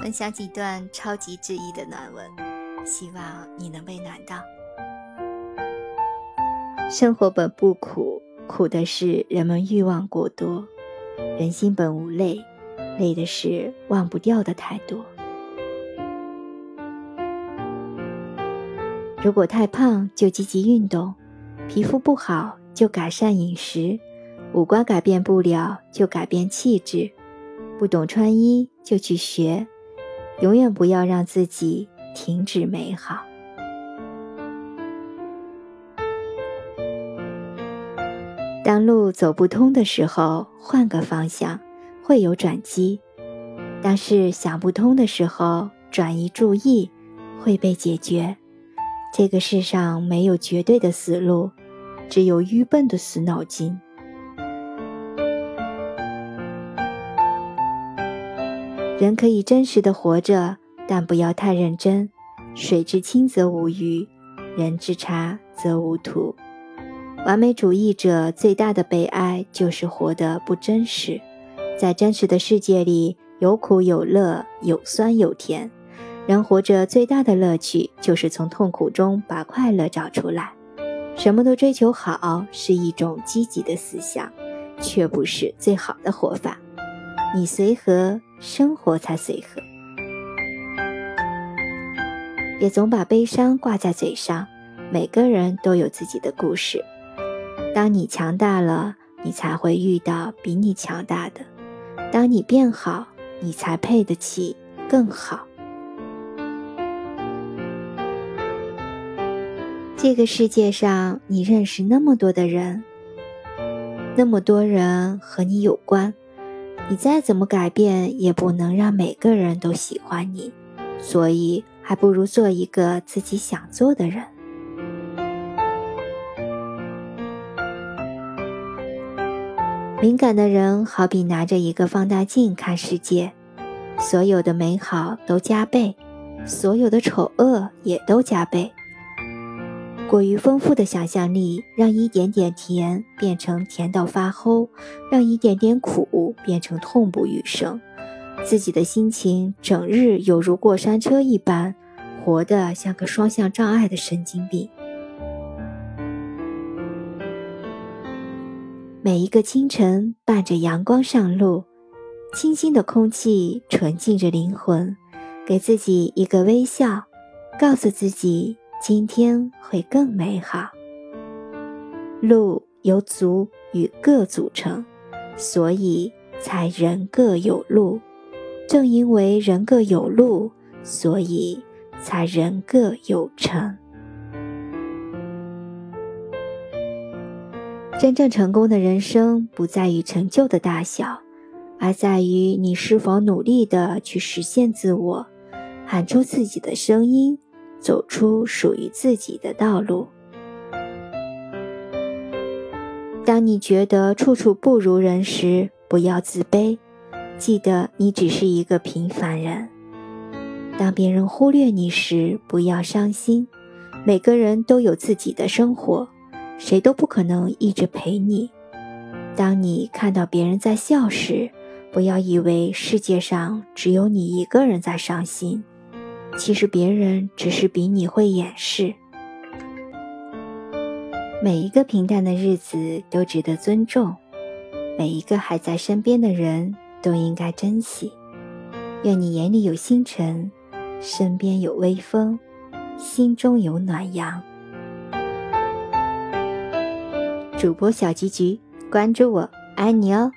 分享几段超级治愈的暖文，希望你能被暖到。生活本不苦，苦的是人们欲望过多；人心本无累，累的是忘不掉的太多。如果太胖，就积极运动；皮肤不好，就改善饮食；五官改变不了，就改变气质；不懂穿衣，就去学。永远不要让自己停止美好。当路走不通的时候，换个方向，会有转机；当事想不通的时候，转移注意，会被解决。这个世上没有绝对的死路，只有愚笨的死脑筋。人可以真实的活着，但不要太认真。水至清则无鱼，人之察则无徒。完美主义者最大的悲哀就是活得不真实。在真实的世界里，有苦有乐，有酸有甜。人活着最大的乐趣就是从痛苦中把快乐找出来。什么都追求好是一种积极的思想，却不是最好的活法。你随和。生活才随和，别总把悲伤挂在嘴上。每个人都有自己的故事。当你强大了，你才会遇到比你强大的；当你变好，你才配得起更好。这个世界上，你认识那么多的人，那么多人和你有关。你再怎么改变，也不能让每个人都喜欢你，所以还不如做一个自己想做的人。敏感的人好比拿着一个放大镜看世界，所有的美好都加倍，所有的丑恶也都加倍。过于丰富的想象力，让一点点甜变成甜到发齁，让一点点苦变成痛不欲生。自己的心情整日有如过山车一般，活得像个双向障碍的神经病。每一个清晨，伴着阳光上路，清新的空气纯净着灵魂，给自己一个微笑，告诉自己。今天会更美好。路由足与各组成，所以才人各有路。正因为人各有路，所以才人各有成。真正成功的人生，不在于成就的大小，而在于你是否努力的去实现自我，喊出自己的声音。走出属于自己的道路。当你觉得处处不如人时，不要自卑，记得你只是一个平凡人。当别人忽略你时，不要伤心。每个人都有自己的生活，谁都不可能一直陪你。当你看到别人在笑时，不要以为世界上只有你一个人在伤心。其实别人只是比你会掩饰。每一个平淡的日子都值得尊重，每一个还在身边的人都应该珍惜。愿你眼里有星辰，身边有微风，心中有暖阳。主播小菊菊，关注我，爱你哦。